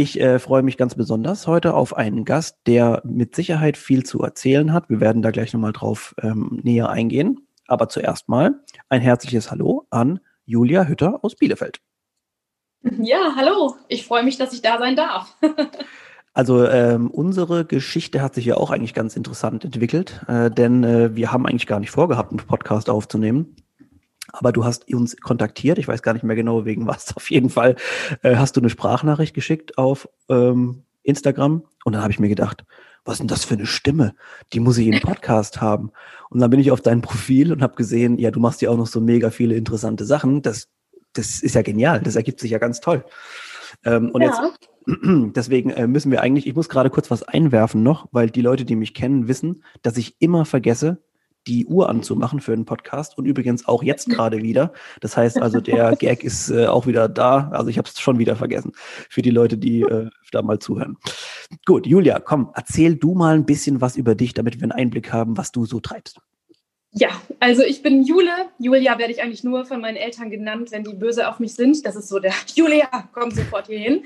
Ich äh, freue mich ganz besonders heute auf einen Gast, der mit Sicherheit viel zu erzählen hat. Wir werden da gleich nochmal drauf ähm, näher eingehen. Aber zuerst mal ein herzliches Hallo an Julia Hütter aus Bielefeld. Ja, hallo. Ich freue mich, dass ich da sein darf. Also ähm, unsere Geschichte hat sich ja auch eigentlich ganz interessant entwickelt, äh, denn äh, wir haben eigentlich gar nicht vorgehabt, einen Podcast aufzunehmen. Aber du hast uns kontaktiert, ich weiß gar nicht mehr genau wegen was. Auf jeden Fall äh, hast du eine Sprachnachricht geschickt auf ähm, Instagram und dann habe ich mir gedacht, was ist denn das für eine Stimme? Die muss ich im Podcast haben. Und dann bin ich auf dein Profil und habe gesehen, ja, du machst ja auch noch so mega viele interessante Sachen. Das, das ist ja genial, das ergibt sich ja ganz toll. Ähm, und ja. jetzt, deswegen äh, müssen wir eigentlich, ich muss gerade kurz was einwerfen noch, weil die Leute, die mich kennen, wissen, dass ich immer vergesse, die Uhr anzumachen für einen Podcast und übrigens auch jetzt gerade wieder. Das heißt also, der Gag ist äh, auch wieder da. Also ich habe es schon wieder vergessen für die Leute, die äh, da mal zuhören. Gut, Julia, komm, erzähl du mal ein bisschen was über dich, damit wir einen Einblick haben, was du so treibst. Ja, also ich bin Jule. Julia werde ich eigentlich nur von meinen Eltern genannt, wenn die böse auf mich sind. Das ist so der Julia, komm sofort hier hin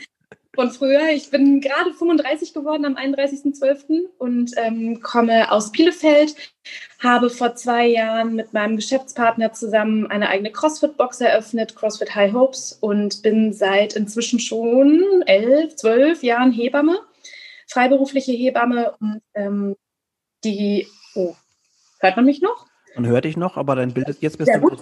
von früher. Ich bin gerade 35 geworden am 31.12. und ähm, komme aus Bielefeld, habe vor zwei Jahren mit meinem Geschäftspartner zusammen eine eigene CrossFit-Box eröffnet, CrossFit High Hopes, und bin seit inzwischen schon elf, zwölf Jahren Hebamme, freiberufliche Hebamme und ähm, die, oh, hört man mich noch? Man hört dich noch, aber dein Bild ist jetzt bist Sehr du gut.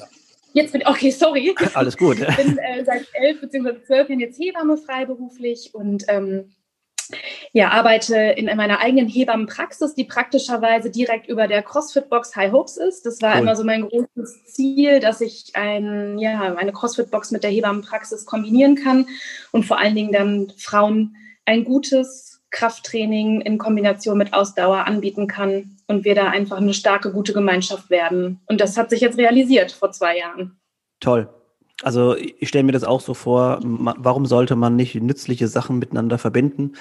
Jetzt bin ich, okay, sorry. Alles gut. Ich bin äh, seit elf bzw. zwölf Jahren jetzt Hebamme freiberuflich und ähm, ja, arbeite in meiner eigenen Hebammenpraxis, die praktischerweise direkt über der CrossFit-Box High Hopes ist. Das war cool. immer so mein großes Ziel, dass ich ein, ja, eine CrossFit-Box mit der Hebammenpraxis kombinieren kann und vor allen Dingen dann Frauen ein gutes Krafttraining in Kombination mit Ausdauer anbieten kann und wir da einfach eine starke, gute Gemeinschaft werden. Und das hat sich jetzt realisiert vor zwei Jahren. Toll. Also ich stelle mir das auch so vor, warum sollte man nicht nützliche Sachen miteinander verbinden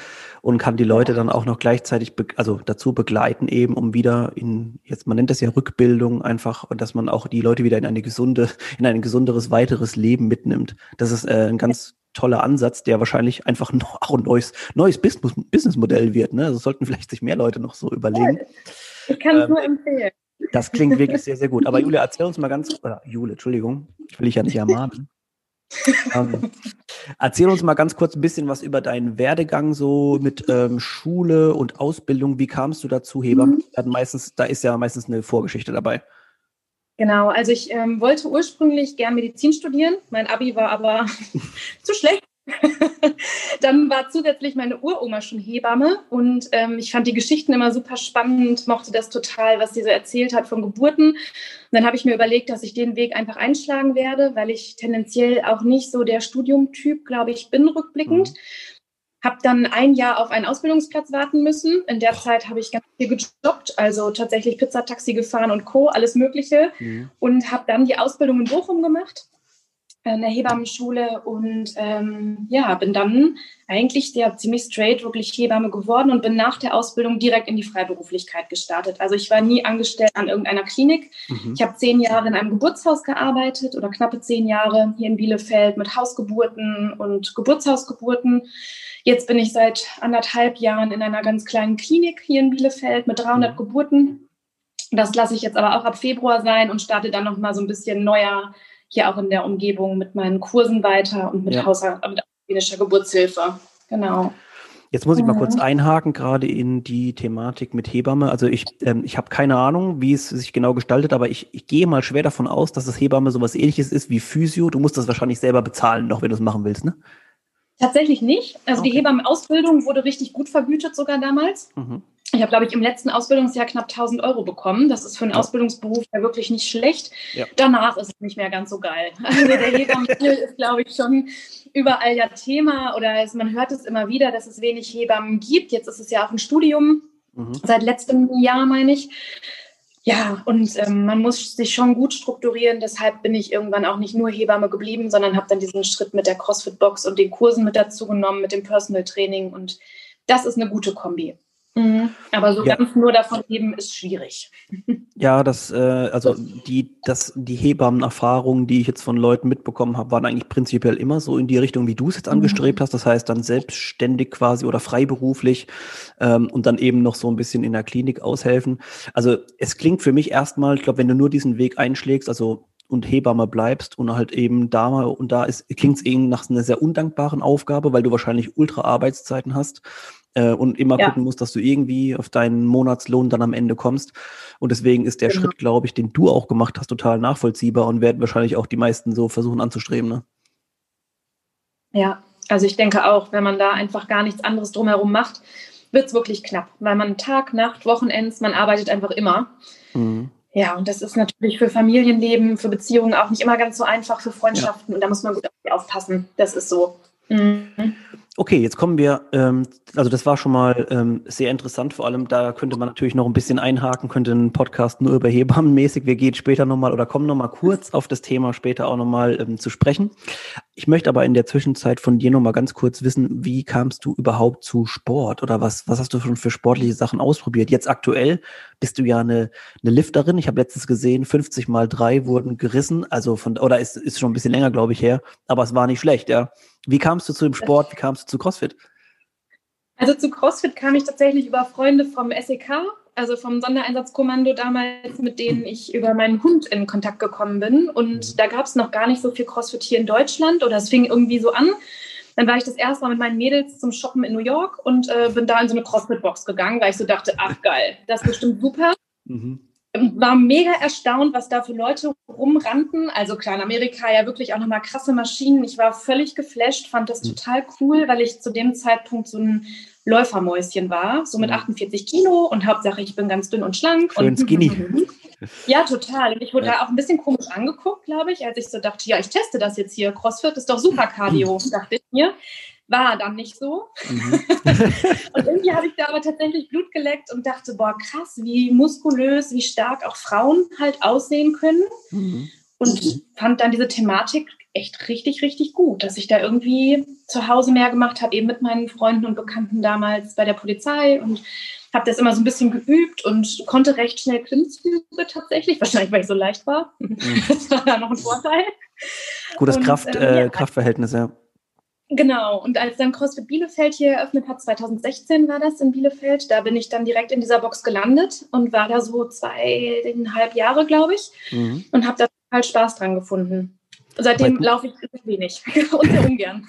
und kann die Leute dann auch noch gleichzeitig also dazu begleiten eben, um wieder in jetzt man nennt das ja Rückbildung einfach und dass man auch die Leute wieder in eine gesunde in ein gesunderes weiteres Leben mitnimmt. Das ist äh, ein ganz toller Ansatz, der wahrscheinlich einfach noch auch ein neues neues Businessmodell wird. Ne? Also sollten vielleicht sich mehr Leute noch so überlegen. Ich kann es ähm, nur empfehlen. Das klingt wirklich sehr, sehr gut. Aber Julia, erzähl uns mal ganz, äh, Jule, Entschuldigung, ich will dich ja nicht ermahnen. ähm, erzähl uns mal ganz kurz ein bisschen was über deinen Werdegang so mit ähm, Schule und Ausbildung. Wie kamst du dazu, Heber? Mhm. Meistens, da ist ja meistens eine Vorgeschichte dabei. Genau, also ich ähm, wollte ursprünglich gern Medizin studieren. Mein Abi war aber zu schlecht. dann war zusätzlich meine Uroma schon Hebamme und ähm, ich fand die Geschichten immer super spannend, mochte das total, was sie so erzählt hat von Geburten. Und dann habe ich mir überlegt, dass ich den Weg einfach einschlagen werde, weil ich tendenziell auch nicht so der Studiumtyp, glaube ich, bin rückblickend. Mhm. Habe dann ein Jahr auf einen Ausbildungsplatz warten müssen. In der Zeit habe ich ganz viel gejobbt, also tatsächlich Pizzataxi gefahren und Co., alles Mögliche. Mhm. Und habe dann die Ausbildung in Bochum gemacht in der Hebammenschule und ähm, ja, bin dann eigentlich sehr ziemlich straight wirklich Hebamme geworden und bin nach der Ausbildung direkt in die Freiberuflichkeit gestartet. Also ich war nie angestellt an irgendeiner Klinik. Mhm. Ich habe zehn Jahre in einem Geburtshaus gearbeitet oder knappe zehn Jahre hier in Bielefeld mit Hausgeburten und Geburtshausgeburten. Jetzt bin ich seit anderthalb Jahren in einer ganz kleinen Klinik hier in Bielefeld mit 300 mhm. Geburten. Das lasse ich jetzt aber auch ab Februar sein und starte dann noch mal so ein bisschen neuer hier auch in der Umgebung mit meinen Kursen weiter und mit ja. außerirdischer Geburtshilfe. Genau. Jetzt muss ich mal kurz mhm. einhaken, gerade in die Thematik mit Hebamme. Also ich, ähm, ich habe keine Ahnung, wie es sich genau gestaltet, aber ich, ich gehe mal schwer davon aus, dass das Hebamme sowas ähnliches ist wie Physio. Du musst das wahrscheinlich selber bezahlen, noch wenn du es machen willst, ne? Tatsächlich nicht. Also okay. die Hebammenausbildung wurde richtig gut vergütet sogar damals. Mhm. Ich habe, glaube ich, im letzten Ausbildungsjahr knapp 1000 Euro bekommen. Das ist für einen. Ausbildungsberuf ja wirklich nicht schlecht. Ja. Danach ist es nicht mehr ganz so geil. Also der Hebammenmangel ist, glaube ich, schon überall ja Thema oder es, man hört es immer wieder, dass es wenig Hebammen gibt. Jetzt ist es ja auch ein Studium, mhm. seit letztem Jahr meine ich. Ja, und ähm, man muss sich schon gut strukturieren. Deshalb bin ich irgendwann auch nicht nur Hebamme geblieben, sondern habe dann diesen Schritt mit der CrossFit-Box und den Kursen mit dazu genommen, mit dem Personal Training. Und das ist eine gute Kombi. Mhm. Aber so ja. ganz nur davon leben ist schwierig. Ja, das, äh, also die, das, die Hebammenerfahrungen, die ich jetzt von Leuten mitbekommen habe, waren eigentlich prinzipiell immer so in die Richtung, wie du es jetzt mhm. angestrebt hast. Das heißt dann selbstständig quasi oder freiberuflich ähm, und dann eben noch so ein bisschen in der Klinik aushelfen. Also es klingt für mich erstmal, ich glaube, wenn du nur diesen Weg einschlägst, also und Hebamme bleibst und halt eben da mal und da ist klingt es eben nach einer sehr undankbaren Aufgabe, weil du wahrscheinlich ultra Arbeitszeiten hast äh, und immer ja. gucken musst, dass du irgendwie auf deinen Monatslohn dann am Ende kommst. Und deswegen ist der genau. Schritt, glaube ich, den du auch gemacht hast, total nachvollziehbar und werden wahrscheinlich auch die meisten so versuchen anzustreben. Ne? Ja, also ich denke auch, wenn man da einfach gar nichts anderes drumherum macht, wird es wirklich knapp, weil man Tag, Nacht, Wochenends, man arbeitet einfach immer. Mhm. Ja, und das ist natürlich für Familienleben, für Beziehungen auch nicht immer ganz so einfach, für Freundschaften. Ja. Und da muss man gut aufpassen. Das ist so. Mhm. Okay, jetzt kommen wir, ähm, also das war schon mal ähm, sehr interessant, vor allem da könnte man natürlich noch ein bisschen einhaken, könnte ein Podcast nur über Hebammen mäßig, wir gehen später nochmal oder kommen nochmal kurz auf das Thema später auch nochmal ähm, zu sprechen. Ich möchte aber in der Zwischenzeit von dir nochmal ganz kurz wissen, wie kamst du überhaupt zu Sport oder was, was hast du schon für sportliche Sachen ausprobiert? Jetzt aktuell bist du ja eine, eine Lifterin, ich habe letztens gesehen, 50 mal drei wurden gerissen, also von, oder ist, ist schon ein bisschen länger, glaube ich, her, aber es war nicht schlecht, ja. Wie kamst du zu dem Sport? Wie kamst du zu CrossFit? Also zu CrossFit kam ich tatsächlich über Freunde vom SEK, also vom Sondereinsatzkommando damals, mit denen ich über meinen Hund in Kontakt gekommen bin. Und da gab es noch gar nicht so viel CrossFit hier in Deutschland oder es fing irgendwie so an. Dann war ich das erste Mal mit meinen Mädels zum Shoppen in New York und äh, bin da in so eine CrossFit-Box gegangen, weil ich so dachte, ach geil, das ist bestimmt super. Mhm war mega erstaunt, was da für Leute rumrannten. Also klar, in Amerika ja wirklich auch nochmal krasse Maschinen. Ich war völlig geflasht, fand das mhm. total cool, weil ich zu dem Zeitpunkt so ein Läufermäuschen war, so mit 48 mhm. Kilo und Hauptsache ich bin ganz dünn und schlank. Schön und skinny. Ja, total. Und ich wurde ja. da auch ein bisschen komisch angeguckt, glaube ich, als ich so dachte, ja, ich teste das jetzt hier. CrossFit ist doch super Cardio, dachte ich mir. War dann nicht so. Mhm. und irgendwie habe ich da aber tatsächlich Blut geleckt und dachte, boah, krass, wie muskulös, wie stark auch Frauen halt aussehen können. Mhm. Und fand dann diese Thematik echt richtig, richtig gut, dass ich da irgendwie zu Hause mehr gemacht habe, eben mit meinen Freunden und Bekannten damals bei der Polizei und habe das immer so ein bisschen geübt und konnte recht schnell Klimmzüge tatsächlich, wahrscheinlich weil ich so leicht war. Mhm. Das war da noch ein Vorteil. Gutes und, Kraft, ähm, äh, ja, Kraftverhältnis, ja. Genau, und als dann CrossFit Bielefeld hier eröffnet hat, 2016 war das in Bielefeld, da bin ich dann direkt in dieser Box gelandet und war da so zweieinhalb Jahre, glaube ich, mhm. und habe da total Spaß dran gefunden. Seitdem laufe ich wenig und sehr ungern.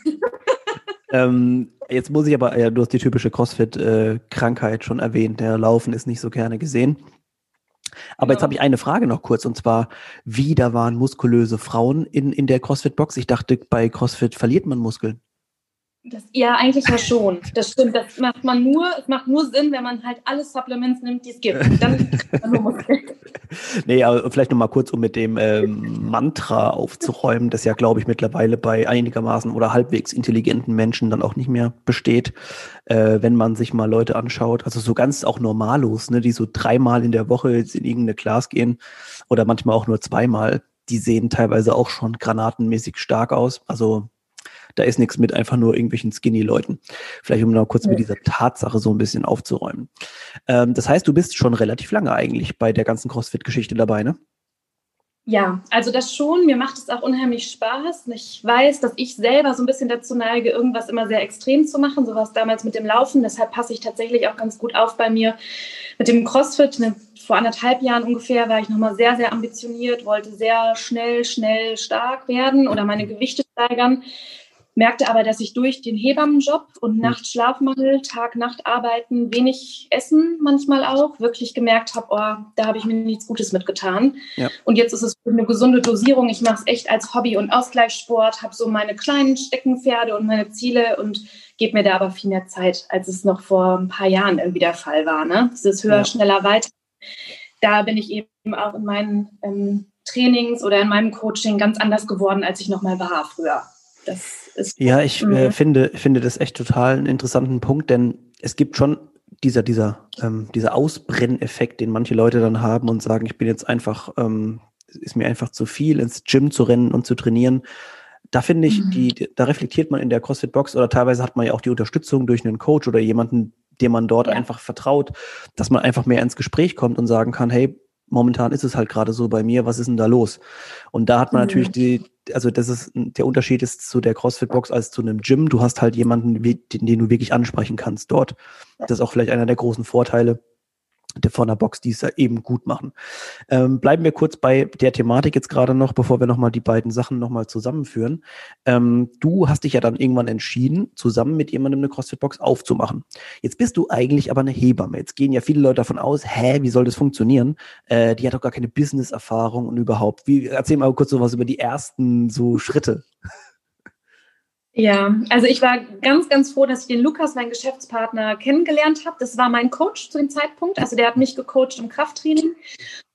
ähm, jetzt muss ich aber, ja, du hast die typische CrossFit-Krankheit schon erwähnt, der Laufen ist nicht so gerne gesehen. Aber genau. jetzt habe ich eine Frage noch kurz und zwar, wie da waren muskulöse Frauen in, in der CrossFit-Box? Ich dachte, bei CrossFit verliert man Muskeln. Das, ja, eigentlich ja schon. Das stimmt. Das macht man nur, es macht nur Sinn, wenn man halt alle Supplements nimmt, die es gibt. Dann nee, aber vielleicht nochmal kurz, um mit dem ähm, Mantra aufzuräumen, das ja, glaube ich, mittlerweile bei einigermaßen oder halbwegs intelligenten Menschen dann auch nicht mehr besteht, äh, wenn man sich mal Leute anschaut. Also so ganz auch normallos, ne, die so dreimal in der Woche jetzt in irgendeine Class gehen oder manchmal auch nur zweimal. Die sehen teilweise auch schon granatenmäßig stark aus. Also da ist nichts mit einfach nur irgendwelchen Skinny-Leuten. Vielleicht um noch kurz ja. mit dieser Tatsache so ein bisschen aufzuräumen. Ähm, das heißt, du bist schon relativ lange eigentlich bei der ganzen CrossFit-Geschichte dabei, ne? Ja, also das schon. Mir macht es auch unheimlich Spaß. Ich weiß, dass ich selber so ein bisschen dazu neige, irgendwas immer sehr extrem zu machen. So war es damals mit dem Laufen. Deshalb passe ich tatsächlich auch ganz gut auf bei mir mit dem CrossFit. Vor anderthalb Jahren ungefähr war ich nochmal sehr, sehr ambitioniert, wollte sehr schnell, schnell stark werden oder meine Gewichte steigern merkte aber, dass ich durch den Hebammenjob und hm. Nachtschlafmangel, Tag-Nacht-Arbeiten, wenig Essen manchmal auch, wirklich gemerkt habe, oh, da habe ich mir nichts Gutes mitgetan. Ja. Und jetzt ist es eine gesunde Dosierung. Ich mache es echt als Hobby und Ausgleichssport, habe so meine kleinen Steckenpferde und meine Ziele und gebe mir da aber viel mehr Zeit, als es noch vor ein paar Jahren irgendwie der Fall war. Ne? Dieses höher, ja. schneller, weiter. Da bin ich eben auch in meinen ähm, Trainings oder in meinem Coaching ganz anders geworden, als ich noch mal war früher. Das ist ja, ich äh, mhm. finde, finde das echt total einen interessanten Punkt, denn es gibt schon dieser, dieser, ähm, dieser Ausbrenneffekt, den manche Leute dann haben und sagen, ich bin jetzt einfach, ähm, ist mir einfach zu viel, ins Gym zu rennen und zu trainieren. Da finde ich, mhm. die, da reflektiert man in der CrossFit-Box oder teilweise hat man ja auch die Unterstützung durch einen Coach oder jemanden, dem man dort ja. einfach vertraut, dass man einfach mehr ins Gespräch kommt und sagen kann, hey, momentan ist es halt gerade so bei mir, was ist denn da los? Und da hat man mhm. natürlich die, also das ist der Unterschied ist zu der CrossFit-Box als zu einem Gym. Du hast halt jemanden, den, den du wirklich ansprechen kannst dort. Das ist auch vielleicht einer der großen Vorteile von der Box, die es ja eben gut machen. Ähm, bleiben wir kurz bei der Thematik jetzt gerade noch, bevor wir nochmal die beiden Sachen nochmal zusammenführen. Ähm, du hast dich ja dann irgendwann entschieden, zusammen mit jemandem eine CrossFit-Box aufzumachen. Jetzt bist du eigentlich aber eine Hebamme. Jetzt gehen ja viele Leute davon aus, hä, wie soll das funktionieren? Äh, die hat doch gar keine Business-Erfahrung und überhaupt. Wie, erzähl mal kurz so was über die ersten so Schritte. Ja, also ich war ganz, ganz froh, dass ich den Lukas, meinen Geschäftspartner, kennengelernt habe. Das war mein Coach zu dem Zeitpunkt. Also der hat mich gecoacht im Krafttraining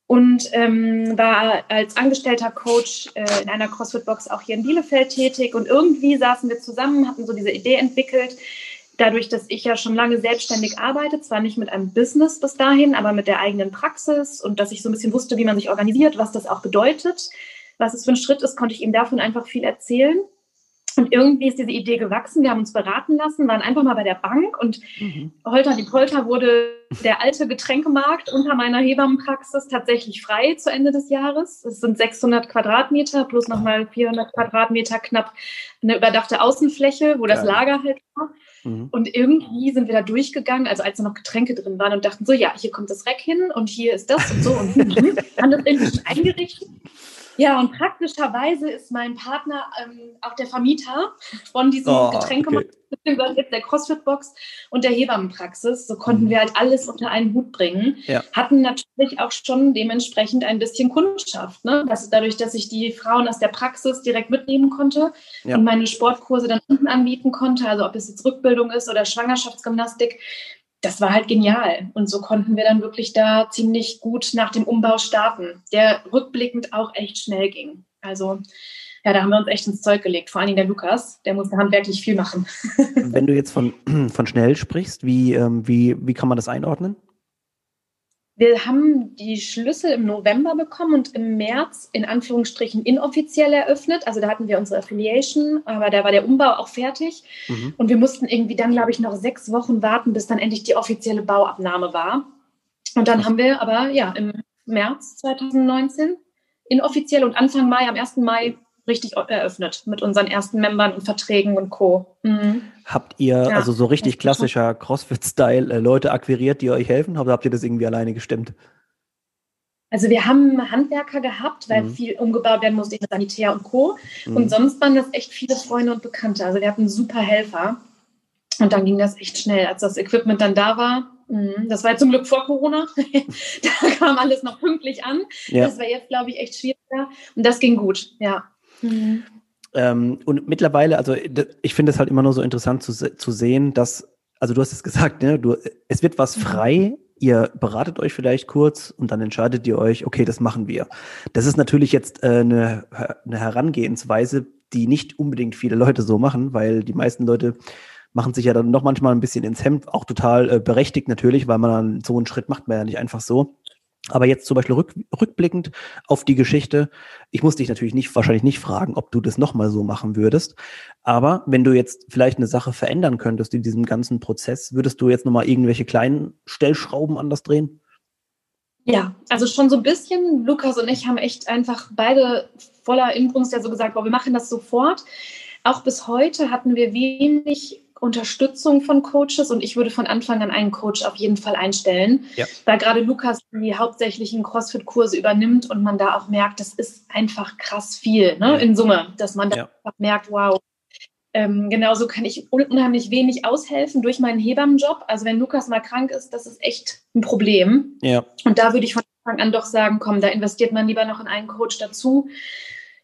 und ähm, war als angestellter Coach äh, in einer CrossFit-Box auch hier in Bielefeld tätig. Und irgendwie saßen wir zusammen, hatten so diese Idee entwickelt, dadurch, dass ich ja schon lange selbstständig arbeite, zwar nicht mit einem Business bis dahin, aber mit der eigenen Praxis und dass ich so ein bisschen wusste, wie man sich organisiert, was das auch bedeutet, was es für ein Schritt ist, konnte ich ihm davon einfach viel erzählen. Und irgendwie ist diese Idee gewachsen. Wir haben uns beraten lassen, waren einfach mal bei der Bank und mhm. Holter die Polter wurde der alte Getränkemarkt unter meiner Hebammenpraxis tatsächlich frei zu Ende des Jahres. Es sind 600 Quadratmeter plus nochmal 400 Quadratmeter knapp eine überdachte Außenfläche, wo das ja. Lager halt war. Mhm. Und irgendwie sind wir da durchgegangen, also als da noch Getränke drin waren und dachten so, ja, hier kommt das Reck hin und hier ist das und so und haben das irgendwie eingerichtet. Ja, und praktischerweise ist mein Partner ähm, auch der Vermieter von diesem oh, Getränkemarkt, okay. der CrossFit-Box und der Hebammenpraxis. So konnten mhm. wir halt alles unter einen Hut bringen. Ja. Hatten natürlich auch schon dementsprechend ein bisschen Kundschaft. Ne? Das, dadurch, dass ich die Frauen aus der Praxis direkt mitnehmen konnte ja. und meine Sportkurse dann unten anbieten konnte, also ob es jetzt Rückbildung ist oder Schwangerschaftsgymnastik, das war halt genial. Und so konnten wir dann wirklich da ziemlich gut nach dem Umbau starten, der rückblickend auch echt schnell ging. Also ja, da haben wir uns echt ins Zeug gelegt. Vor allen Dingen der Lukas, der musste handwerklich viel machen. Wenn du jetzt von, von schnell sprichst, wie, ähm, wie, wie kann man das einordnen? Wir haben die Schlüssel im November bekommen und im März in Anführungsstrichen inoffiziell eröffnet. Also da hatten wir unsere Affiliation, aber da war der Umbau auch fertig. Mhm. Und wir mussten irgendwie dann, glaube ich, noch sechs Wochen warten, bis dann endlich die offizielle Bauabnahme war. Und dann haben wir aber ja im März 2019 inoffiziell und Anfang Mai, am 1. Mai richtig eröffnet mit unseren ersten Membern und Verträgen und Co. Mhm. Habt ihr ja, also so richtig klassischer CrossFit-Style äh, Leute akquiriert, die euch helfen? Oder habt ihr das irgendwie alleine gestemmt? Also wir haben Handwerker gehabt, weil mhm. viel umgebaut werden musste, Sanitär und Co. Mhm. Und sonst waren das echt viele Freunde und Bekannte. Also wir hatten super Helfer. Und dann ging das echt schnell, als das Equipment dann da war. Mhm. Das war zum Glück vor Corona. da kam alles noch pünktlich an. Ja. Das war jetzt, glaube ich, echt schwieriger. Und das ging gut, ja. Mhm. Ähm, und mittlerweile, also ich finde es halt immer nur so interessant zu, zu sehen, dass, also du hast es gesagt, ne, du, es wird was mhm. frei, ihr beratet euch vielleicht kurz und dann entscheidet ihr euch, okay, das machen wir. Das ist natürlich jetzt äh, eine, eine Herangehensweise, die nicht unbedingt viele Leute so machen, weil die meisten Leute machen sich ja dann noch manchmal ein bisschen ins Hemd, auch total äh, berechtigt natürlich, weil man dann so einen Schritt macht man ja nicht einfach so. Aber jetzt zum Beispiel rück, rückblickend auf die Geschichte, ich muss dich natürlich nicht, wahrscheinlich nicht fragen, ob du das nochmal so machen würdest. Aber wenn du jetzt vielleicht eine Sache verändern könntest in diesem ganzen Prozess, würdest du jetzt nochmal irgendwelche kleinen Stellschrauben anders drehen? Ja, also schon so ein bisschen. Lukas und ich haben echt einfach beide voller Inbrunst ja so gesagt, boah, wir machen das sofort. Auch bis heute hatten wir wenig Unterstützung von Coaches und ich würde von Anfang an einen Coach auf jeden Fall einstellen, ja. weil gerade Lukas die hauptsächlichen CrossFit-Kurse übernimmt und man da auch merkt, das ist einfach krass viel ne, in Summe, dass man da ja. merkt, wow. Ähm, genauso kann ich unheimlich wenig aushelfen durch meinen Hebammenjob. Also wenn Lukas mal krank ist, das ist echt ein Problem. Ja. Und da würde ich von Anfang an doch sagen, komm, da investiert man lieber noch in einen Coach dazu.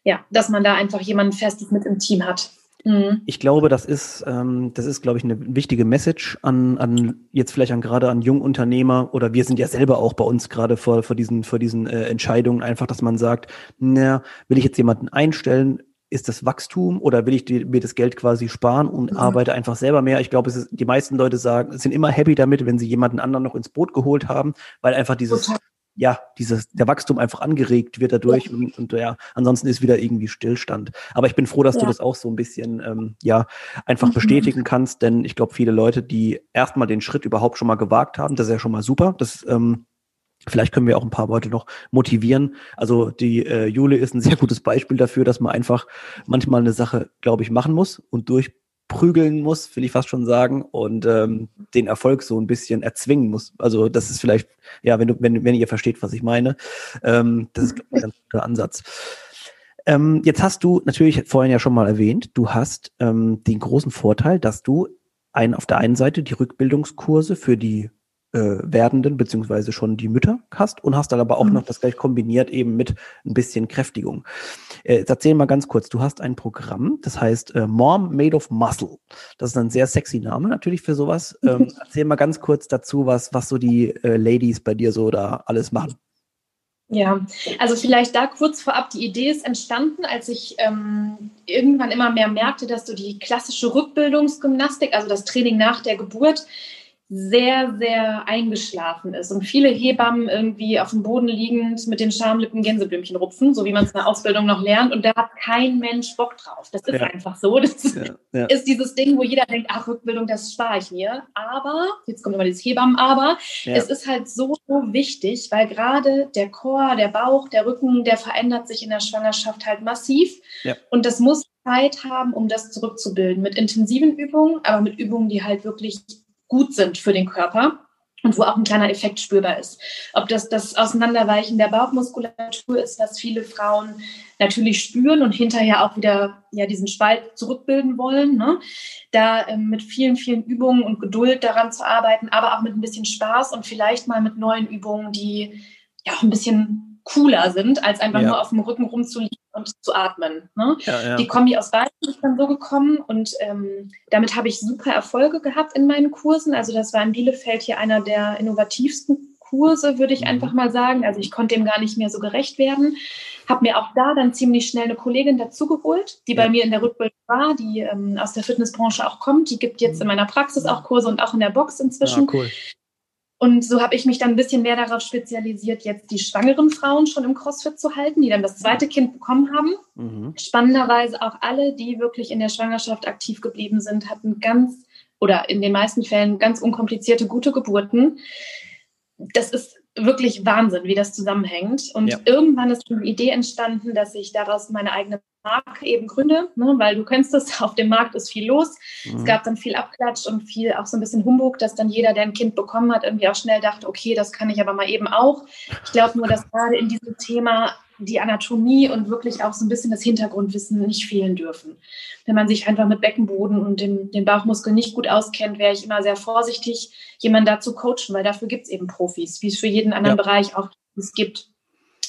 Ja, dass man da einfach jemanden Festes mit im Team hat. Mhm. Ich glaube, das ist, ähm, das ist, glaube ich, eine wichtige Message an, an jetzt vielleicht an gerade an Jungunternehmer oder wir sind ja selber auch bei uns gerade vor, vor diesen, vor diesen äh, Entscheidungen einfach, dass man sagt, na, will ich jetzt jemanden einstellen? Ist das Wachstum oder will ich die, mir das Geld quasi sparen und mhm. arbeite einfach selber mehr? Ich glaube, es ist, die meisten Leute sagen, sind immer happy damit, wenn sie jemanden anderen noch ins Boot geholt haben, weil einfach dieses, Total ja, dieses, der Wachstum einfach angeregt wird dadurch ja. und, und ja, ansonsten ist wieder irgendwie Stillstand. Aber ich bin froh, dass ja. du das auch so ein bisschen, ähm, ja, einfach mhm. bestätigen kannst, denn ich glaube, viele Leute, die erstmal den Schritt überhaupt schon mal gewagt haben, das ist ja schon mal super. Das, ähm, Vielleicht können wir auch ein paar Leute noch motivieren. Also die äh, Jule ist ein sehr gutes Beispiel dafür, dass man einfach manchmal eine Sache, glaube ich, machen muss und durch prügeln muss, will ich fast schon sagen, und ähm, den Erfolg so ein bisschen erzwingen muss. Also das ist vielleicht, ja, wenn du, wenn, wenn ihr versteht, was ich meine, ähm, das ist ein ganz guter Ansatz. Ähm, jetzt hast du natürlich vorhin ja schon mal erwähnt, du hast ähm, den großen Vorteil, dass du ein, auf der einen Seite die Rückbildungskurse für die äh, werdenden beziehungsweise schon die Mütter hast und hast dann aber auch mhm. noch das gleich kombiniert eben mit ein bisschen Kräftigung. Äh, erzähl mal ganz kurz, du hast ein Programm, das heißt äh, Mom Made of Muscle. Das ist ein sehr sexy Name natürlich für sowas. Ähm, erzähl mal ganz kurz dazu, was, was so die äh, Ladies bei dir so da alles machen. Ja, also vielleicht da kurz vorab, die Idee ist entstanden, als ich ähm, irgendwann immer mehr merkte, dass so die klassische Rückbildungsgymnastik, also das Training nach der Geburt, sehr, sehr eingeschlafen ist und viele Hebammen irgendwie auf dem Boden liegend mit den Schamlippen Gänseblümchen rupfen, so wie man es in der Ausbildung noch lernt. Und da hat kein Mensch Bock drauf. Das ist ja. einfach so. Das ja, ja. ist dieses Ding, wo jeder denkt, ach, Rückbildung, das spare ich mir. Aber, jetzt kommt immer dieses Hebammen, aber es ist halt so, so wichtig, weil gerade der Chor, der Bauch, der Rücken, der verändert sich in der Schwangerschaft halt massiv. Und das muss Zeit haben, um das zurückzubilden. Mit intensiven Übungen, aber mit Übungen, die halt wirklich gut sind für den Körper und wo auch ein kleiner Effekt spürbar ist. Ob das das Auseinanderweichen der Bauchmuskulatur ist, was viele Frauen natürlich spüren und hinterher auch wieder ja diesen Spalt zurückbilden wollen. Ne? Da ähm, mit vielen, vielen Übungen und Geduld daran zu arbeiten, aber auch mit ein bisschen Spaß und vielleicht mal mit neuen Übungen, die ja auch ein bisschen cooler sind, als einfach ja. nur auf dem Rücken rumzuliegen und zu atmen. Ne? Ja, ja. Die Kombi aus beiden ist dann so gekommen und ähm, damit habe ich super Erfolge gehabt in meinen Kursen. Also das war in Bielefeld hier einer der innovativsten Kurse, würde ich mhm. einfach mal sagen. Also ich konnte dem gar nicht mehr so gerecht werden. Habe mir auch da dann ziemlich schnell eine Kollegin dazugeholt, die bei mir in der Rückbildung war, die ähm, aus der Fitnessbranche auch kommt. Die gibt jetzt mhm. in meiner Praxis auch Kurse und auch in der Box inzwischen. Ah, cool. Und so habe ich mich dann ein bisschen mehr darauf spezialisiert, jetzt die schwangeren Frauen schon im CrossFit zu halten, die dann das zweite Kind bekommen haben. Mhm. Spannenderweise auch alle, die wirklich in der Schwangerschaft aktiv geblieben sind, hatten ganz oder in den meisten Fällen ganz unkomplizierte, gute Geburten. Das ist wirklich Wahnsinn, wie das zusammenhängt. Und ja. irgendwann ist die Idee entstanden, dass ich daraus meine eigene Marke eben gründe, ne, weil du kennst es, auf dem Markt ist viel los. Mhm. Es gab dann viel Abklatsch und viel auch so ein bisschen Humbug, dass dann jeder, der ein Kind bekommen hat, irgendwie auch schnell dachte, okay, das kann ich aber mal eben auch. Ich glaube nur, dass gerade in diesem Thema die Anatomie und wirklich auch so ein bisschen das Hintergrundwissen nicht fehlen dürfen. Wenn man sich einfach mit Beckenboden und dem, den Bauchmuskeln nicht gut auskennt, wäre ich immer sehr vorsichtig, jemanden dazu coachen, weil dafür gibt es eben Profis, wie es für jeden anderen ja. Bereich auch es gibt.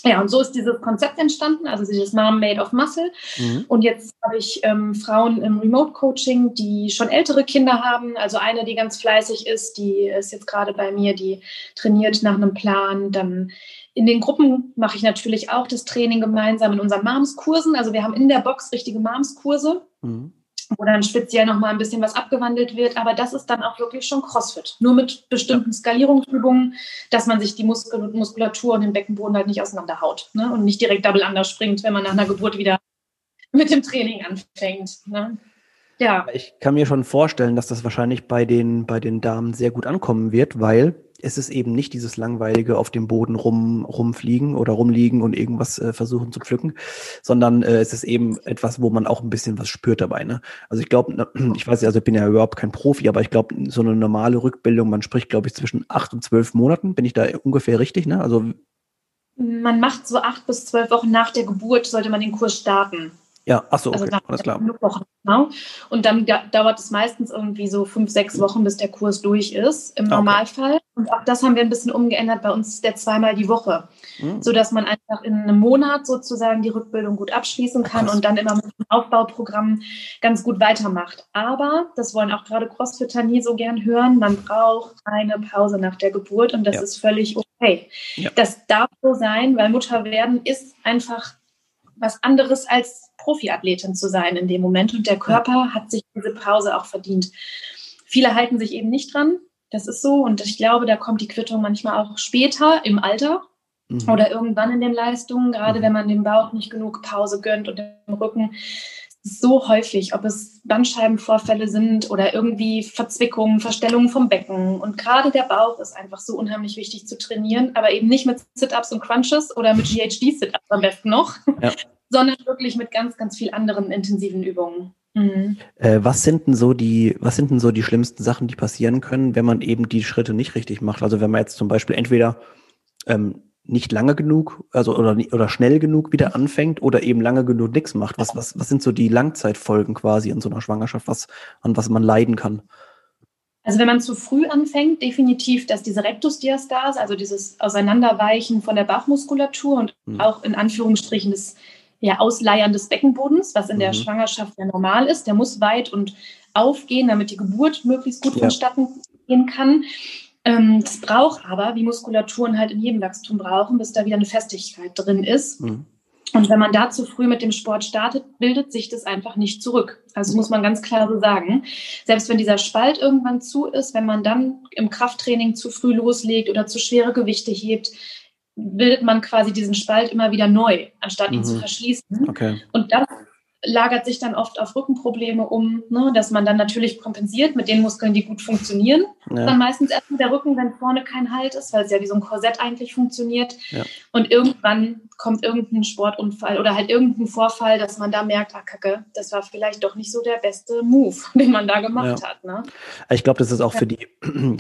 Ja, und so ist dieses Konzept entstanden, also dieses Mom Made of Muscle. Mhm. Und jetzt habe ich ähm, Frauen im Remote-Coaching, die schon ältere Kinder haben. Also eine, die ganz fleißig ist, die ist jetzt gerade bei mir, die trainiert nach einem Plan. Dann in den Gruppen mache ich natürlich auch das Training gemeinsam in unseren Moms-Kursen. Also wir haben in der Box richtige Moms-Kurse. Mhm wo dann speziell nochmal ein bisschen was abgewandelt wird. Aber das ist dann auch wirklich schon CrossFit. Nur mit bestimmten Skalierungsübungen, dass man sich die Muskel Muskulatur und den Beckenboden halt nicht auseinanderhaut ne? und nicht direkt Double Under springt, wenn man nach einer Geburt wieder mit dem Training anfängt. Ne? Ja. Ich kann mir schon vorstellen, dass das wahrscheinlich bei den, bei den Damen sehr gut ankommen wird, weil es ist eben nicht dieses langweilige auf dem Boden rum, rumfliegen oder rumliegen und irgendwas äh, versuchen zu pflücken, sondern äh, es ist eben etwas, wo man auch ein bisschen was spürt dabei. Ne? Also ich glaube, ne, ich weiß ja, also ich bin ja überhaupt kein Profi, aber ich glaube, so eine normale Rückbildung, man spricht, glaube ich, zwischen acht und zwölf Monaten. Bin ich da ungefähr richtig? Ne? Also man macht so acht bis zwölf Wochen nach der Geburt, sollte man den Kurs starten. Ja, ach so, also okay, also alles klar. Wochen, genau. Und dann dauert es meistens irgendwie so fünf, sechs Wochen, bis der Kurs durch ist, im okay. Normalfall. Und auch das haben wir ein bisschen umgeändert. Bei uns ist der zweimal die Woche, mhm. sodass man einfach in einem Monat sozusagen die Rückbildung gut abschließen kann Krass. und dann immer mit dem Aufbauprogramm ganz gut weitermacht. Aber, das wollen auch gerade Crossfitter nie so gern hören, man braucht eine Pause nach der Geburt und das ja. ist völlig okay. Ja. Das darf so sein, weil Mutter werden ist einfach was anderes als Profiathletin zu sein in dem Moment und der Körper hat sich diese Pause auch verdient. Viele halten sich eben nicht dran, das ist so. Und ich glaube, da kommt die Quittung manchmal auch später im Alter mhm. oder irgendwann in den Leistungen, gerade mhm. wenn man dem Bauch nicht genug Pause gönnt und dem Rücken. So häufig, ob es Bandscheibenvorfälle sind oder irgendwie Verzwickungen, Verstellungen vom Becken. Und gerade der Bauch ist einfach so unheimlich wichtig zu trainieren, aber eben nicht mit Sit-Ups und Crunches oder mit GHD-Sit-Ups am besten noch, ja. Sondern wirklich mit ganz, ganz viel anderen intensiven Übungen. Mhm. Äh, was sind denn so die, was sind denn so die schlimmsten Sachen, die passieren können, wenn man eben die Schritte nicht richtig macht? Also wenn man jetzt zum Beispiel entweder ähm, nicht lange genug, also oder, oder schnell genug wieder anfängt oder eben lange genug nichts macht. Was, was, was sind so die Langzeitfolgen quasi in so einer Schwangerschaft, was, an was man leiden kann? Also wenn man zu früh anfängt, definitiv, dass diese Rectusdiastase, also dieses Auseinanderweichen von der Bauchmuskulatur und mhm. auch in Anführungsstrichen das ja, Ausleiern des Beckenbodens, was in mhm. der Schwangerschaft ja normal ist. Der muss weit und aufgehen, damit die Geburt möglichst gut ja. vonstatten gehen kann. Ähm, das braucht aber, wie Muskulaturen halt in jedem Wachstum brauchen, bis da wieder eine Festigkeit drin ist. Mhm. Und wenn man da zu früh mit dem Sport startet, bildet sich das einfach nicht zurück. Also muss man ganz klar so sagen. Selbst wenn dieser Spalt irgendwann zu ist, wenn man dann im Krafttraining zu früh loslegt oder zu schwere Gewichte hebt, bildet man quasi diesen Spalt immer wieder neu, anstatt ihn mhm. zu verschließen. Okay. Und das lagert sich dann oft auf Rückenprobleme um, ne, dass man dann natürlich kompensiert mit den Muskeln, die gut funktionieren. Ja. Dann meistens erst mit der Rücken, wenn vorne kein Halt ist, weil es ja wie so ein Korsett eigentlich funktioniert. Ja. Und irgendwann kommt irgendein Sportunfall oder halt irgendein Vorfall, dass man da merkt, ah Kacke, das war vielleicht doch nicht so der beste Move, den man da gemacht ja. hat. Ne? Ich glaube, das ist auch für die,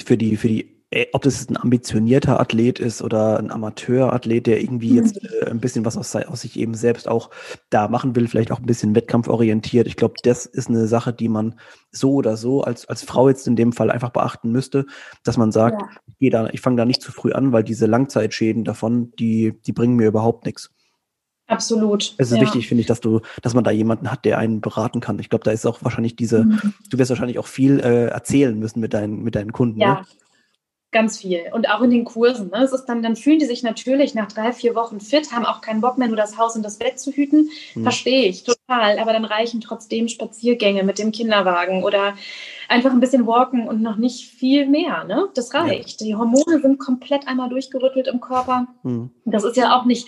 für die, für die ob das ein ambitionierter Athlet ist oder ein Amateurathlet, der irgendwie mhm. jetzt äh, ein bisschen was aus, aus, sich eben selbst auch da machen will, vielleicht auch ein bisschen wettkampforientiert. Ich glaube, das ist eine Sache, die man so oder so als, als Frau jetzt in dem Fall einfach beachten müsste, dass man sagt, ja. ich, da, ich fange da nicht zu früh an, weil diese Langzeitschäden davon, die, die bringen mir überhaupt nichts. Absolut. Es ist ja. wichtig, finde ich, dass du, dass man da jemanden hat, der einen beraten kann. Ich glaube, da ist auch wahrscheinlich diese, mhm. du wirst wahrscheinlich auch viel äh, erzählen müssen mit deinen, mit deinen Kunden. Ja, ne? Ganz viel. Und auch in den Kursen. Ne? Es ist dann, dann fühlen die sich natürlich nach drei, vier Wochen fit, haben auch keinen Bock mehr, nur das Haus und das Bett zu hüten. Hm. Verstehe ich total. Aber dann reichen trotzdem Spaziergänge mit dem Kinderwagen oder einfach ein bisschen walken und noch nicht viel mehr. Ne? Das reicht. Ja. Die Hormone sind komplett einmal durchgerüttelt im Körper. Hm. Das ist ja auch nicht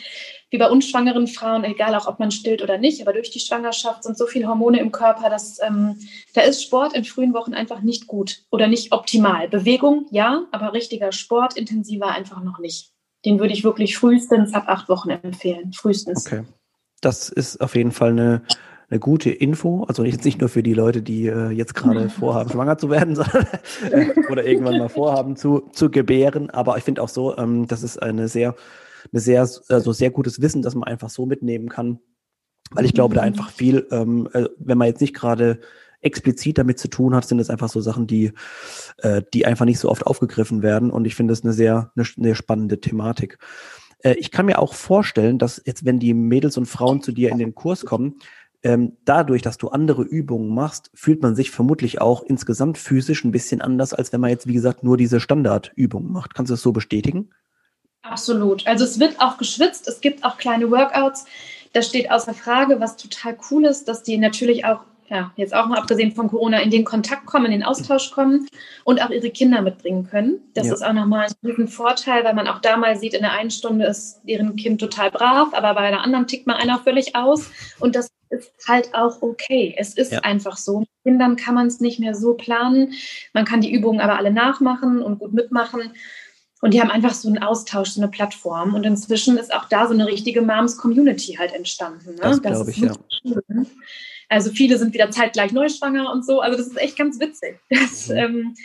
wie bei unschwangeren Frauen, egal auch ob man stillt oder nicht, aber durch die Schwangerschaft sind so viele Hormone im Körper, dass ähm, da ist Sport in frühen Wochen einfach nicht gut oder nicht optimal. Bewegung ja, aber richtiger Sport, intensiver einfach noch nicht. Den würde ich wirklich frühestens ab acht Wochen empfehlen. Frühestens. Okay. Das ist auf jeden Fall eine, eine gute Info. Also jetzt nicht nur für die Leute, die äh, jetzt gerade vorhaben, schwanger zu werden, sondern äh, oder irgendwann mal vorhaben zu, zu gebären. Aber ich finde auch so, ähm, das ist eine sehr eine sehr, also sehr gutes Wissen, das man einfach so mitnehmen kann. Weil ich glaube, da mhm. einfach viel, ähm, äh, wenn man jetzt nicht gerade explizit damit zu tun hat, sind es einfach so Sachen, die, äh, die einfach nicht so oft aufgegriffen werden. Und ich finde es eine sehr, eine, eine spannende Thematik. Äh, ich kann mir auch vorstellen, dass jetzt, wenn die Mädels und Frauen zu dir in den Kurs kommen, ähm, dadurch, dass du andere Übungen machst, fühlt man sich vermutlich auch insgesamt physisch ein bisschen anders, als wenn man jetzt, wie gesagt, nur diese Standardübungen macht. Kannst du das so bestätigen? Absolut. Also es wird auch geschwitzt, es gibt auch kleine Workouts. Das steht außer Frage, was total cool ist, dass die natürlich auch, ja, jetzt auch mal abgesehen von Corona, in den Kontakt kommen, in den Austausch kommen und auch ihre Kinder mitbringen können. Das ja. ist auch nochmal ein Vorteil, weil man auch da mal sieht, in der einen Stunde ist deren Kind total brav, aber bei der anderen tickt mal einer völlig aus. Und das ist halt auch okay. Es ist ja. einfach so. Mit Kindern kann man es nicht mehr so planen. Man kann die Übungen aber alle nachmachen und gut mitmachen. Und die haben einfach so einen Austausch, so eine Plattform. Und inzwischen ist auch da so eine richtige Moms-Community halt entstanden. Ne? Das, das glaube ich, ja. Schön. Also viele sind wieder zeitgleich neuschwanger und so. Also das ist echt ganz witzig. Das mhm. ähm,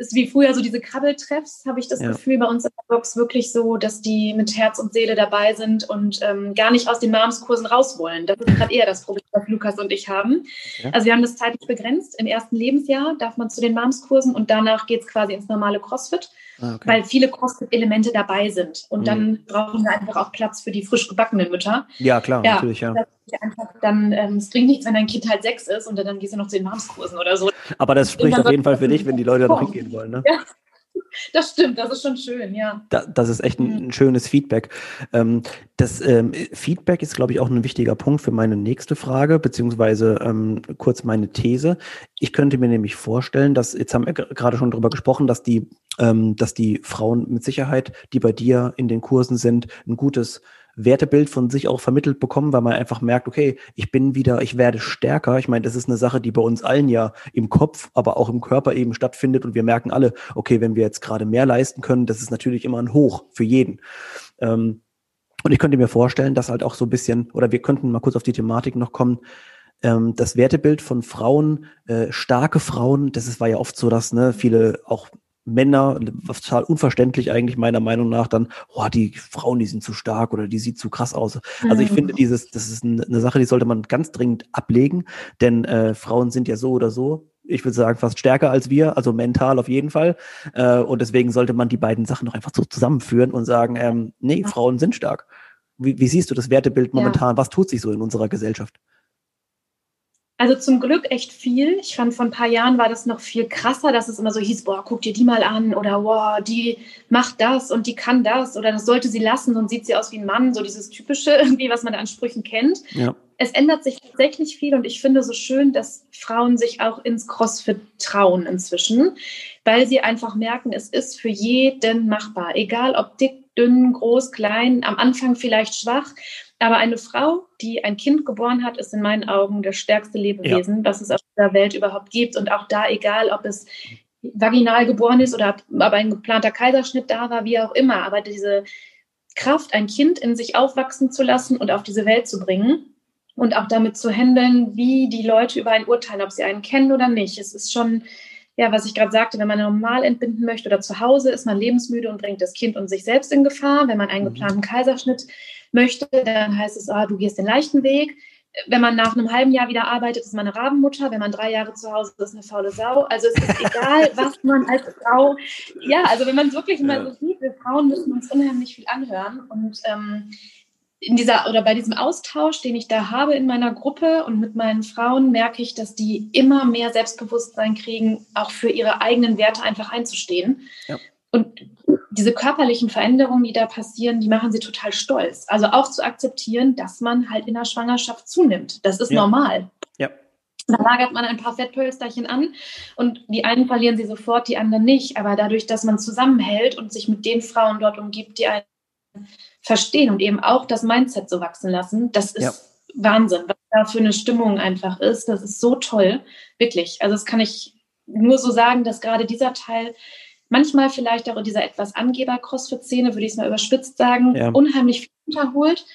ist wie früher so diese Krabbeltreffs, habe ich das ja. Gefühl bei uns in der Box wirklich so, dass die mit Herz und Seele dabei sind und ähm, gar nicht aus den Moms-Kursen raus wollen. Das ist gerade eher das Problem, was Lukas und ich haben. Ja. Also wir haben das zeitlich begrenzt. Im ersten Lebensjahr darf man zu den Moms-Kursen und danach geht es quasi ins normale CrossFit, okay. weil viele CrossFit-Elemente dabei sind. Und mhm. dann brauchen wir einfach auch Platz für die frisch gebackenen Mütter. Ja, klar, ja, natürlich, ja. Dann, ähm, es bringt nichts, wenn dein Kind halt sechs ist und dann gehst du noch zu den Moms-Kursen oder so. Aber das spricht auf jeden Fall für dich, wenn die Leute da noch hingehen wollen. Ne? Ja. Das stimmt, das ist schon schön, ja. Da, das ist echt ein, mhm. ein schönes Feedback. Ähm, das ähm, Feedback ist, glaube ich, auch ein wichtiger Punkt für meine nächste Frage, beziehungsweise ähm, kurz meine These. Ich könnte mir nämlich vorstellen, dass, jetzt haben wir gerade schon darüber gesprochen, dass die, ähm, dass die Frauen mit Sicherheit, die bei dir in den Kursen sind, ein gutes Wertebild von sich auch vermittelt bekommen, weil man einfach merkt, okay, ich bin wieder, ich werde stärker. Ich meine, das ist eine Sache, die bei uns allen ja im Kopf, aber auch im Körper eben stattfindet und wir merken alle, okay, wenn wir jetzt gerade mehr leisten können, das ist natürlich immer ein Hoch für jeden. Ähm, und ich könnte mir vorstellen, dass halt auch so ein bisschen, oder wir könnten mal kurz auf die Thematik noch kommen, ähm, das Wertebild von Frauen, äh, starke Frauen, das ist, war ja oft so, dass ne, viele auch Männer, was total unverständlich eigentlich meiner Meinung nach, dann, oh, die Frauen, die sind zu stark oder die sieht zu krass aus. Also ich finde dieses, das ist eine Sache, die sollte man ganz dringend ablegen, denn äh, Frauen sind ja so oder so ich würde sagen, fast stärker als wir, also mental auf jeden Fall. Äh, und deswegen sollte man die beiden Sachen noch einfach so zusammenführen und sagen, ähm, nee, Frauen sind stark. Wie, wie siehst du das Wertebild momentan? Ja. Was tut sich so in unserer Gesellschaft? Also zum Glück echt viel. Ich fand, vor ein paar Jahren war das noch viel krasser, dass es immer so hieß, boah, guck dir die mal an oder boah, die macht das und die kann das oder das sollte sie lassen und sieht sie aus wie ein Mann, so dieses typische irgendwie, was man an Sprüchen kennt. Ja. Es ändert sich tatsächlich viel und ich finde so schön, dass Frauen sich auch ins CrossFit trauen inzwischen, weil sie einfach merken, es ist für jeden machbar, egal ob dick, dünn, groß, klein, am Anfang vielleicht schwach. Aber eine Frau, die ein Kind geboren hat, ist in meinen Augen das stärkste Lebewesen, ja. das es auf dieser Welt überhaupt gibt. Und auch da, egal ob es vaginal geboren ist oder ob ein geplanter Kaiserschnitt da war, wie auch immer. Aber diese Kraft, ein Kind in sich aufwachsen zu lassen und auf diese Welt zu bringen und auch damit zu handeln, wie die Leute über einen urteilen, ob sie einen kennen oder nicht. Es ist schon ja, was ich gerade sagte, wenn man normal entbinden möchte oder zu Hause, ist man lebensmüde und bringt das Kind und sich selbst in Gefahr. Wenn man einen mhm. geplanten Kaiserschnitt möchte, dann heißt es, ah, du gehst den leichten Weg. Wenn man nach einem halben Jahr wieder arbeitet, ist man eine Rabenmutter. Wenn man drei Jahre zu Hause ist, ist eine faule Sau. Also es ist egal, was man als Frau, ja, also wenn man es wirklich mal so sieht, wir Frauen müssen uns unheimlich viel anhören und ähm, in dieser oder bei diesem Austausch, den ich da habe in meiner Gruppe und mit meinen Frauen, merke ich, dass die immer mehr Selbstbewusstsein kriegen, auch für ihre eigenen Werte einfach einzustehen. Ja. Und diese körperlichen Veränderungen, die da passieren, die machen sie total stolz. Also auch zu akzeptieren, dass man halt in der Schwangerschaft zunimmt. Das ist ja. normal. Ja. Da lagert man ein paar Fettpölsterchen an und die einen verlieren sie sofort, die anderen nicht. Aber dadurch, dass man zusammenhält und sich mit den Frauen dort umgibt, die einen verstehen und eben auch das Mindset so wachsen lassen, das ist ja. Wahnsinn, was da für eine Stimmung einfach ist. Das ist so toll, wirklich. Also das kann ich nur so sagen, dass gerade dieser Teil manchmal vielleicht auch in dieser etwas Angeber-Crossfit-Szene, würde ich es mal überspitzt sagen, ja. unheimlich viel unterholt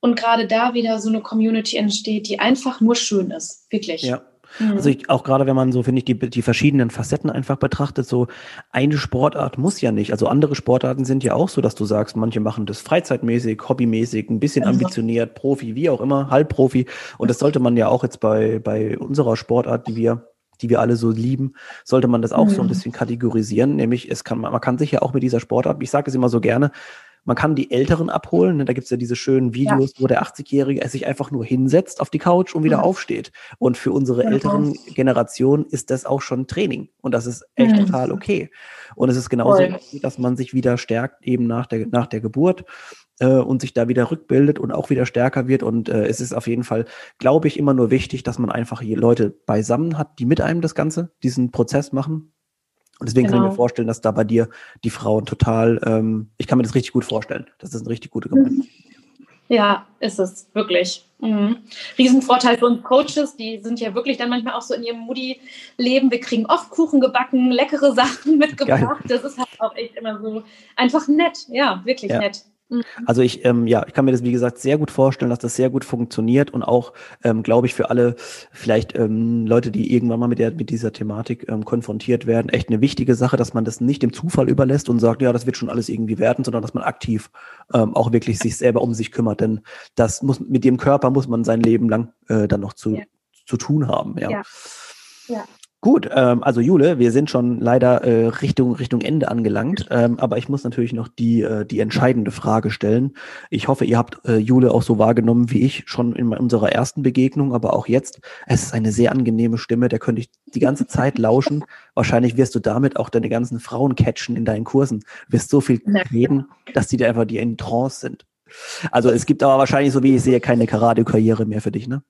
und gerade da wieder so eine Community entsteht, die einfach nur schön ist, wirklich. Ja. Mhm. Also ich, auch gerade wenn man so, finde ich, die, die verschiedenen Facetten einfach betrachtet, so eine Sportart muss ja nicht. Also andere Sportarten sind ja auch so, dass du sagst, manche machen das freizeitmäßig, hobbymäßig, ein bisschen ambitioniert, Profi, wie auch immer, Halbprofi. Und das sollte man ja auch jetzt bei, bei unserer Sportart, die wir die wir alle so lieben, sollte man das auch mhm. so ein mhm. bisschen kategorisieren. Nämlich, es kann, man kann sich ja auch mit dieser Sportart, ich sage es immer so gerne, man kann die Älteren abholen. Ne? Da gibt es ja diese schönen Videos, ja. wo der 80-Jährige sich einfach nur hinsetzt auf die Couch und wieder mhm. aufsteht. Und für unsere ja. älteren Generationen ist das auch schon Training. Und das ist echt mhm. total okay. Und es ist genauso, Voll. dass man sich wieder stärkt eben nach der, nach der Geburt äh, und sich da wieder rückbildet und auch wieder stärker wird. Und äh, es ist auf jeden Fall, glaube ich, immer nur wichtig, dass man einfach Leute beisammen hat, die mit einem das Ganze, diesen Prozess machen. Und deswegen genau. kann ich mir genau. vorstellen, dass da bei dir die Frauen total, ähm, ich kann mir das richtig gut vorstellen. Das ist eine richtig gute Gemeinde. Ja, ist es, wirklich. Mhm. Riesenvorteil für uns Coaches, die sind ja wirklich dann manchmal auch so in ihrem Moody-Leben. Wir kriegen oft Kuchen gebacken, leckere Sachen mitgebracht. Geil. Das ist halt auch echt immer so einfach nett. Ja, wirklich ja. nett. Mhm. Also ich, ähm, ja, ich kann mir das, wie gesagt, sehr gut vorstellen, dass das sehr gut funktioniert und auch, ähm, glaube ich, für alle vielleicht ähm, Leute, die irgendwann mal mit, der, mit dieser Thematik ähm, konfrontiert werden, echt eine wichtige Sache, dass man das nicht dem Zufall überlässt und sagt, ja, das wird schon alles irgendwie werden, sondern dass man aktiv ähm, auch wirklich sich selber um sich kümmert. Denn das muss mit dem Körper muss man sein Leben lang äh, dann noch zu, ja. zu tun haben. Ja. ja. ja. Gut, ähm, also Jule, wir sind schon leider äh, Richtung Richtung Ende angelangt, ähm, aber ich muss natürlich noch die äh, die entscheidende Frage stellen. Ich hoffe, ihr habt äh, Jule auch so wahrgenommen wie ich schon in unserer ersten Begegnung, aber auch jetzt. Es ist eine sehr angenehme Stimme, der könnte ich die ganze Zeit lauschen. Wahrscheinlich wirst du damit auch deine ganzen Frauen catchen in deinen Kursen. Du wirst so viel reden, dass die da einfach die in Trance sind. Also es gibt aber wahrscheinlich, so wie ich sehe, keine Karate-Karriere mehr für dich, ne?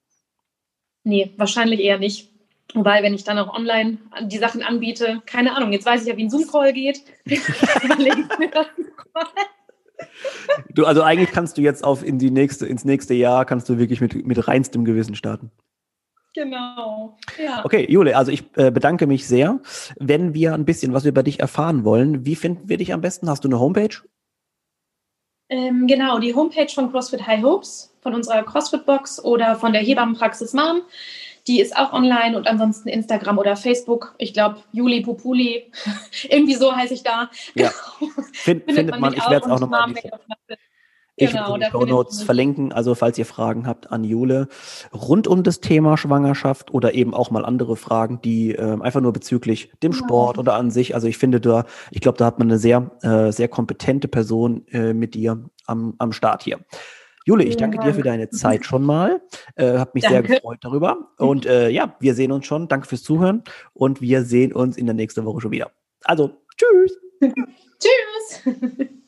Nee, wahrscheinlich eher nicht. Wobei, wenn ich dann auch online die Sachen anbiete, keine Ahnung, jetzt weiß ich ja, wie ein Zoom-Call geht. Überlege ich mir das Du, also eigentlich kannst du jetzt auf in die nächste, ins nächste Jahr kannst du wirklich mit, mit reinstem Gewissen starten. Genau. Ja. Okay, Jule, also ich äh, bedanke mich sehr. Wenn wir ein bisschen was über dich erfahren wollen, wie finden wir dich am besten? Hast du eine Homepage? Ähm, genau, die Homepage von CrossFit High Hopes, von unserer CrossFit Box oder von der Hebammenpraxis Mom. Die ist auch online und ansonsten Instagram oder Facebook. Ich glaube, Juli Pupuli, irgendwie so heiße ich da. Ja. Find, findet, findet, man, ich werde es auch nochmal ich genau, werde die Show Notes verlinken, also falls ihr Fragen habt an Jule rund um das Thema Schwangerschaft oder eben auch mal andere Fragen, die äh, einfach nur bezüglich dem Sport oder an sich. Also ich finde da, ich glaube, da hat man eine sehr, äh, sehr kompetente Person äh, mit dir am, am Start hier. Jule, ich danke dir für deine Zeit schon mal. Äh, hab mich danke. sehr gefreut darüber. Und äh, ja, wir sehen uns schon. Danke fürs Zuhören. Und wir sehen uns in der nächsten Woche schon wieder. Also, tschüss. tschüss.